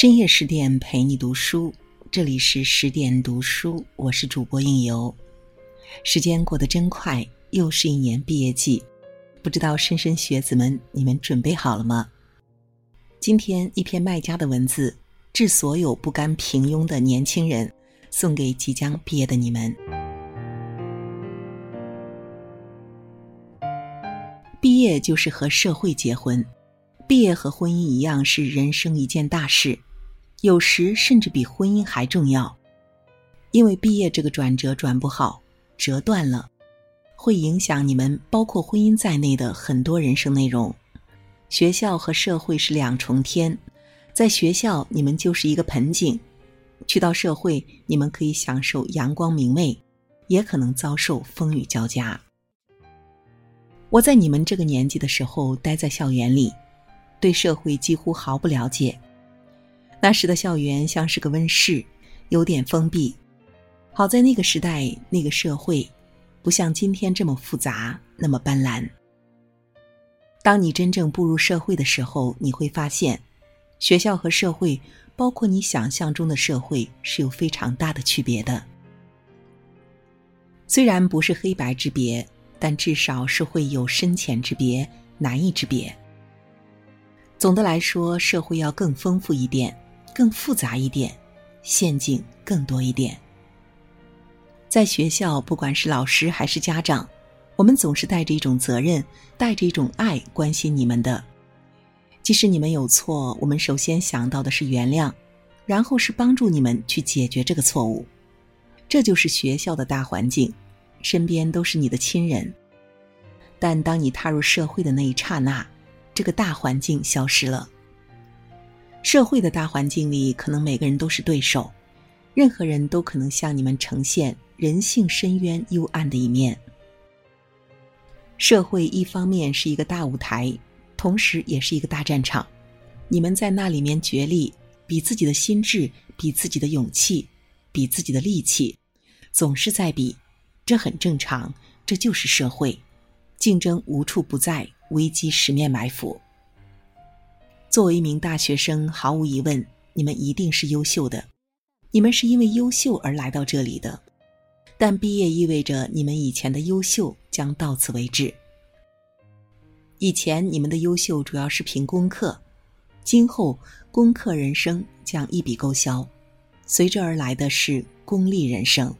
深夜十点陪你读书，这里是十点读书，我是主播应由。时间过得真快，又是一年毕业季，不知道莘莘学子们，你们准备好了吗？今天一篇卖家的文字，致所有不甘平庸的年轻人，送给即将毕业的你们。毕业就是和社会结婚。毕业和婚姻一样是人生一件大事，有时甚至比婚姻还重要。因为毕业这个转折转不好，折断了，会影响你们包括婚姻在内的很多人生内容。学校和社会是两重天，在学校你们就是一个盆景，去到社会你们可以享受阳光明媚，也可能遭受风雨交加。我在你们这个年纪的时候，待在校园里。对社会几乎毫不了解，那时的校园像是个温室，有点封闭。好在那个时代，那个社会，不像今天这么复杂，那么斑斓。当你真正步入社会的时候，你会发现，学校和社会，包括你想象中的社会，是有非常大的区别的。虽然不是黑白之别，但至少是会有深浅之别、难易之别。总的来说，社会要更丰富一点，更复杂一点，陷阱更多一点。在学校，不管是老师还是家长，我们总是带着一种责任，带着一种爱关心你们的。即使你们有错，我们首先想到的是原谅，然后是帮助你们去解决这个错误。这就是学校的大环境，身边都是你的亲人。但当你踏入社会的那一刹那，这个大环境消失了。社会的大环境里，可能每个人都是对手，任何人都可能向你们呈现人性深渊、幽暗的一面。社会一方面是一个大舞台，同时也是一个大战场，你们在那里面角力，比自己的心智，比自己的勇气，比自己的力气，总是在比，这很正常，这就是社会，竞争无处不在。危机十面埋伏。作为一名大学生，毫无疑问，你们一定是优秀的。你们是因为优秀而来到这里的，但毕业意味着你们以前的优秀将到此为止。以前你们的优秀主要是凭功课，今后功课人生将一笔勾销，随之而来的是功利人生。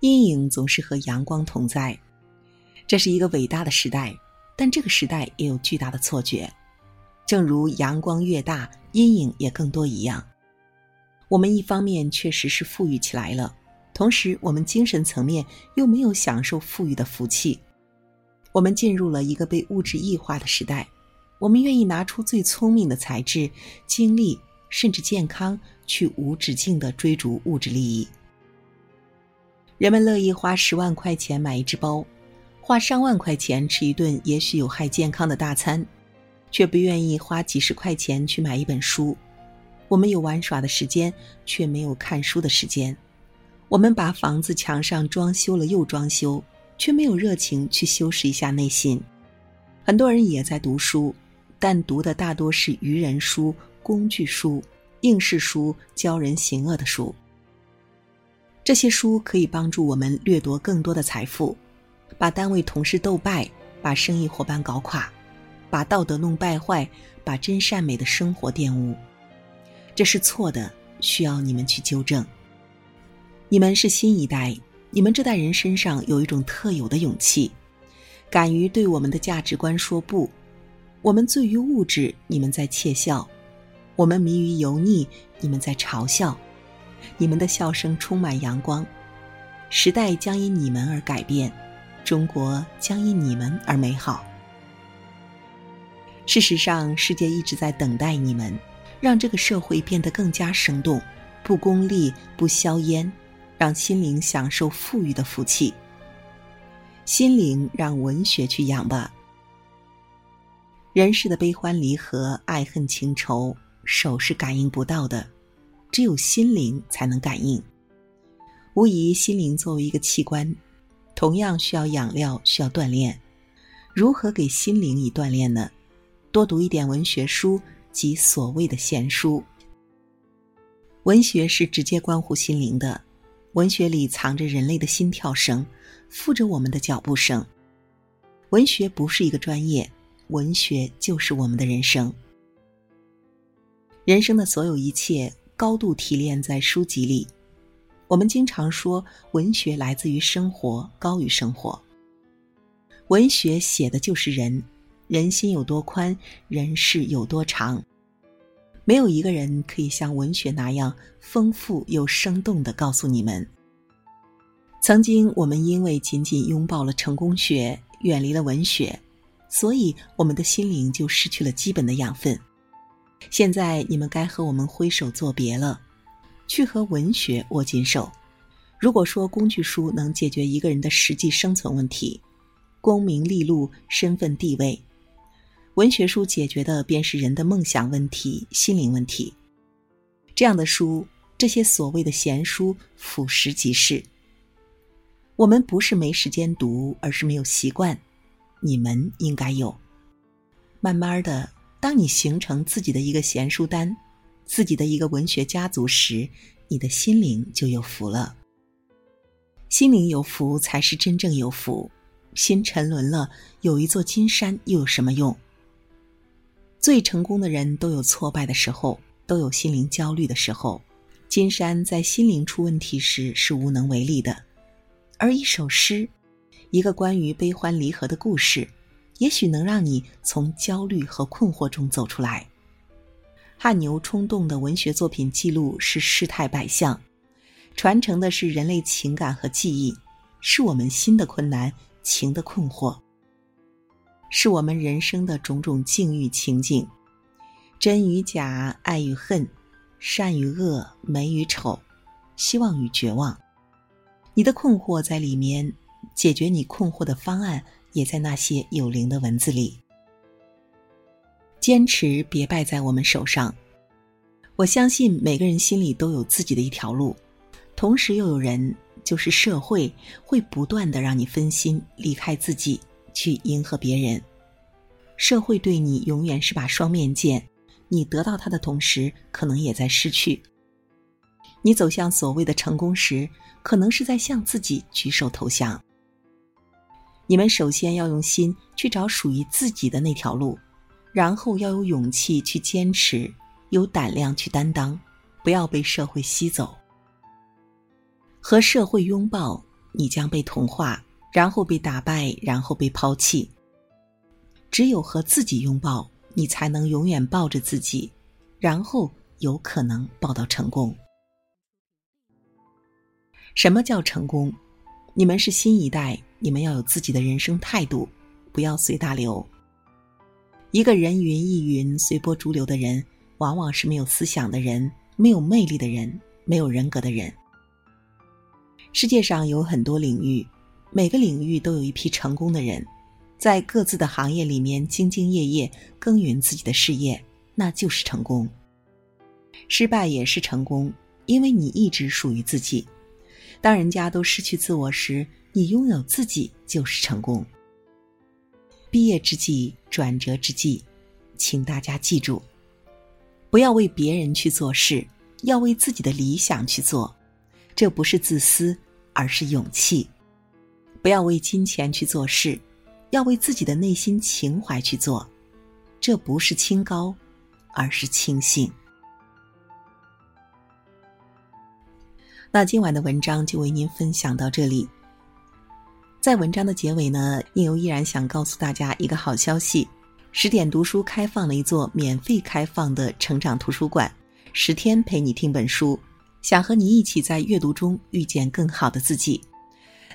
阴影总是和阳光同在，这是一个伟大的时代，但这个时代也有巨大的错觉。正如阳光越大，阴影也更多一样。我们一方面确实是富裕起来了，同时我们精神层面又没有享受富裕的福气。我们进入了一个被物质异化的时代，我们愿意拿出最聪明的才智、精力，甚至健康，去无止境的追逐物质利益。人们乐意花十万块钱买一只包，花上万块钱吃一顿也许有害健康的大餐，却不愿意花几十块钱去买一本书。我们有玩耍的时间，却没有看书的时间。我们把房子墙上装修了又装修，却没有热情去修饰一下内心。很多人也在读书，但读的大多是愚人书、工具书、应试书、教人行恶的书。这些书可以帮助我们掠夺更多的财富，把单位同事斗败，把生意伙伴搞垮，把道德弄败坏，把真善美的生活玷污。这是错的，需要你们去纠正。你们是新一代，你们这代人身上有一种特有的勇气，敢于对我们的价值观说不。我们醉于物质，你们在窃笑；我们迷于油腻，你们在嘲笑。你们的笑声充满阳光，时代将因你们而改变，中国将因你们而美好。事实上，世界一直在等待你们，让这个社会变得更加生动，不功利，不硝烟，让心灵享受富裕的福气。心灵让文学去养吧。人世的悲欢离合、爱恨情仇，手是感应不到的。只有心灵才能感应。无疑，心灵作为一个器官，同样需要养料，需要锻炼。如何给心灵以锻炼呢？多读一点文学书及所谓的闲书。文学是直接关乎心灵的，文学里藏着人类的心跳声，附着我们的脚步声。文学不是一个专业，文学就是我们的人生。人生的所有一切高度提炼在书籍里。我们经常说，文学来自于生活，高于生活。文学写的就是人，人心有多宽，人世有多长。没有一个人可以像文学那样丰富又生动的告诉你们。曾经，我们因为仅仅拥抱了成功学，远离了文学，所以我们的心灵就失去了基本的养分。现在，你们该和我们挥手作别了。去和文学握紧手。如果说工具书能解决一个人的实际生存问题，功名利禄、身份地位，文学书解决的便是人的梦想问题、心灵问题。这样的书，这些所谓的闲书，俯拾即是。我们不是没时间读，而是没有习惯。你们应该有。慢慢的，当你形成自己的一个闲书单。自己的一个文学家族时，你的心灵就有福了。心灵有福才是真正有福。心沉沦了，有一座金山又有什么用？最成功的人都有挫败的时候，都有心灵焦虑的时候。金山在心灵出问题时是无能为力的，而一首诗，一个关于悲欢离合的故事，也许能让你从焦虑和困惑中走出来。汗牛充栋的文学作品记录是世态百相，传承的是人类情感和记忆，是我们心的困难、情的困惑，是我们人生的种种境遇情景，真与假、爱与恨、善与恶、美与丑、希望与绝望。你的困惑在里面，解决你困惑的方案也在那些有灵的文字里。坚持别败在我们手上。我相信每个人心里都有自己的一条路，同时又有人，就是社会，会不断的让你分心，离开自己，去迎合别人。社会对你永远是把双面剑，你得到它的同时，可能也在失去。你走向所谓的成功时，可能是在向自己举手投降。你们首先要用心去找属于自己的那条路。然后要有勇气去坚持，有胆量去担当，不要被社会吸走。和社会拥抱，你将被同化，然后被打败，然后被抛弃。只有和自己拥抱，你才能永远抱着自己，然后有可能抱到成功。什么叫成功？你们是新一代，你们要有自己的人生态度，不要随大流。一个人云亦云、随波逐流的人，往往是没有思想的人、没有魅力的人、没有人格的人。世界上有很多领域，每个领域都有一批成功的人，在各自的行业里面兢兢业业耕耘自己的事业，那就是成功。失败也是成功，因为你一直属于自己。当人家都失去自我时，你拥有自己就是成功。毕业之际，转折之际，请大家记住：不要为别人去做事，要为自己的理想去做。这不是自私，而是勇气。不要为金钱去做事，要为自己的内心情怀去做。这不是清高，而是清醒。那今晚的文章就为您分享到这里。在文章的结尾呢，应由依然想告诉大家一个好消息：十点读书开放了一座免费开放的成长图书馆，十天陪你听本书，想和你一起在阅读中遇见更好的自己。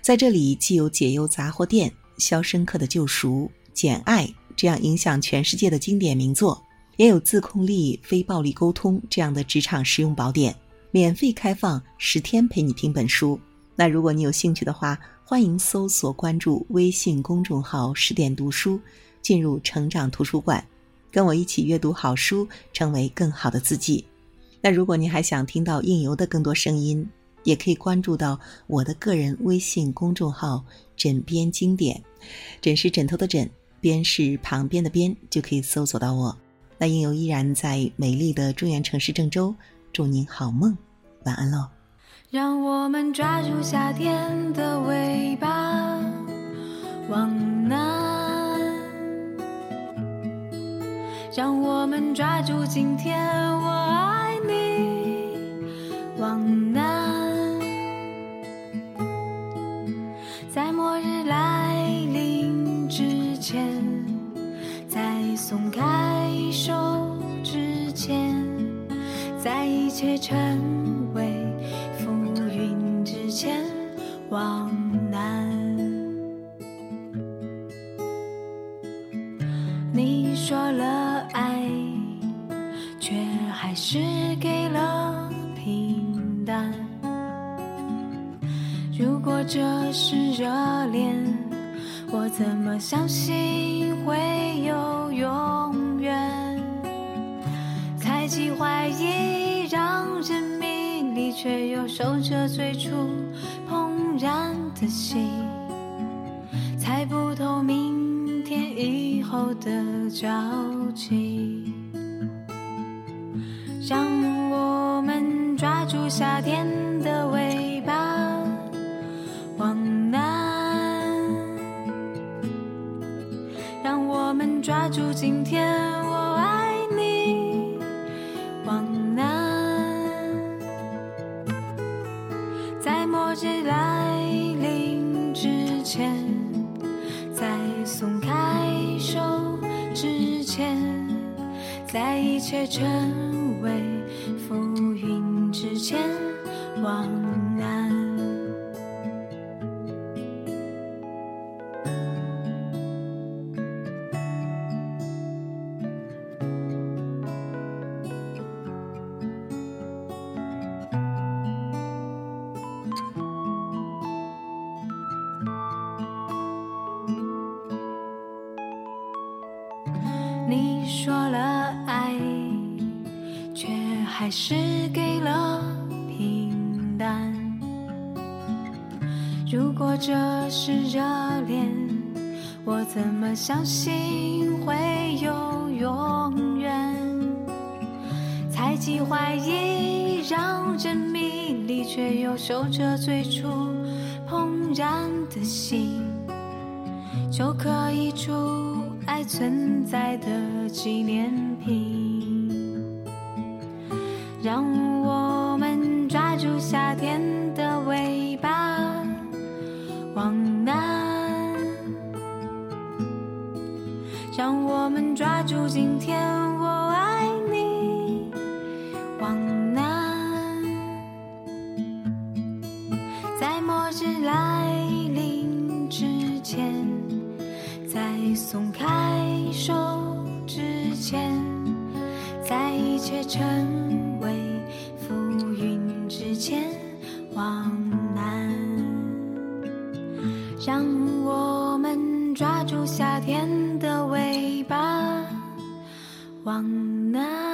在这里，既有解忧杂货店、肖申克的救赎、简爱这样影响全世界的经典名作，也有自控力、非暴力沟通这样的职场实用宝典，免费开放十天陪你听本书。那如果你有兴趣的话，欢迎搜索关注微信公众号“十点读书”，进入成长图书馆，跟我一起阅读好书，成为更好的自己。那如果您还想听到应由的更多声音，也可以关注到我的个人微信公众号“枕边经典”，枕是枕头的枕，边是旁边的边，就可以搜索到我。那应由依然在美丽的中原城市郑州，祝您好梦，晚安喽。让我们抓住夏天的尾巴，往南；让我们抓住今天，我爱你，你说了爱，却还是给了平淡。如果这是热恋，我怎么相信会有永远？猜忌怀疑让人迷离，却又守着最初。怦然的心，猜不透明天以后的交集。让我们抓住夏天的尾巴，往南。让我们抓住今天。我爱你，往南在末日来临之前在一切沉。是给了平淡。如果这是热恋，我怎么相信会有永远？猜忌怀疑让人迷离，却又守着最初怦然的心，就可以出。爱存在的纪念品，让我们抓住夏天的尾巴，往南；让我们抓住今天，一切成为浮云之前，往南。让我们抓住夏天的尾巴，往南。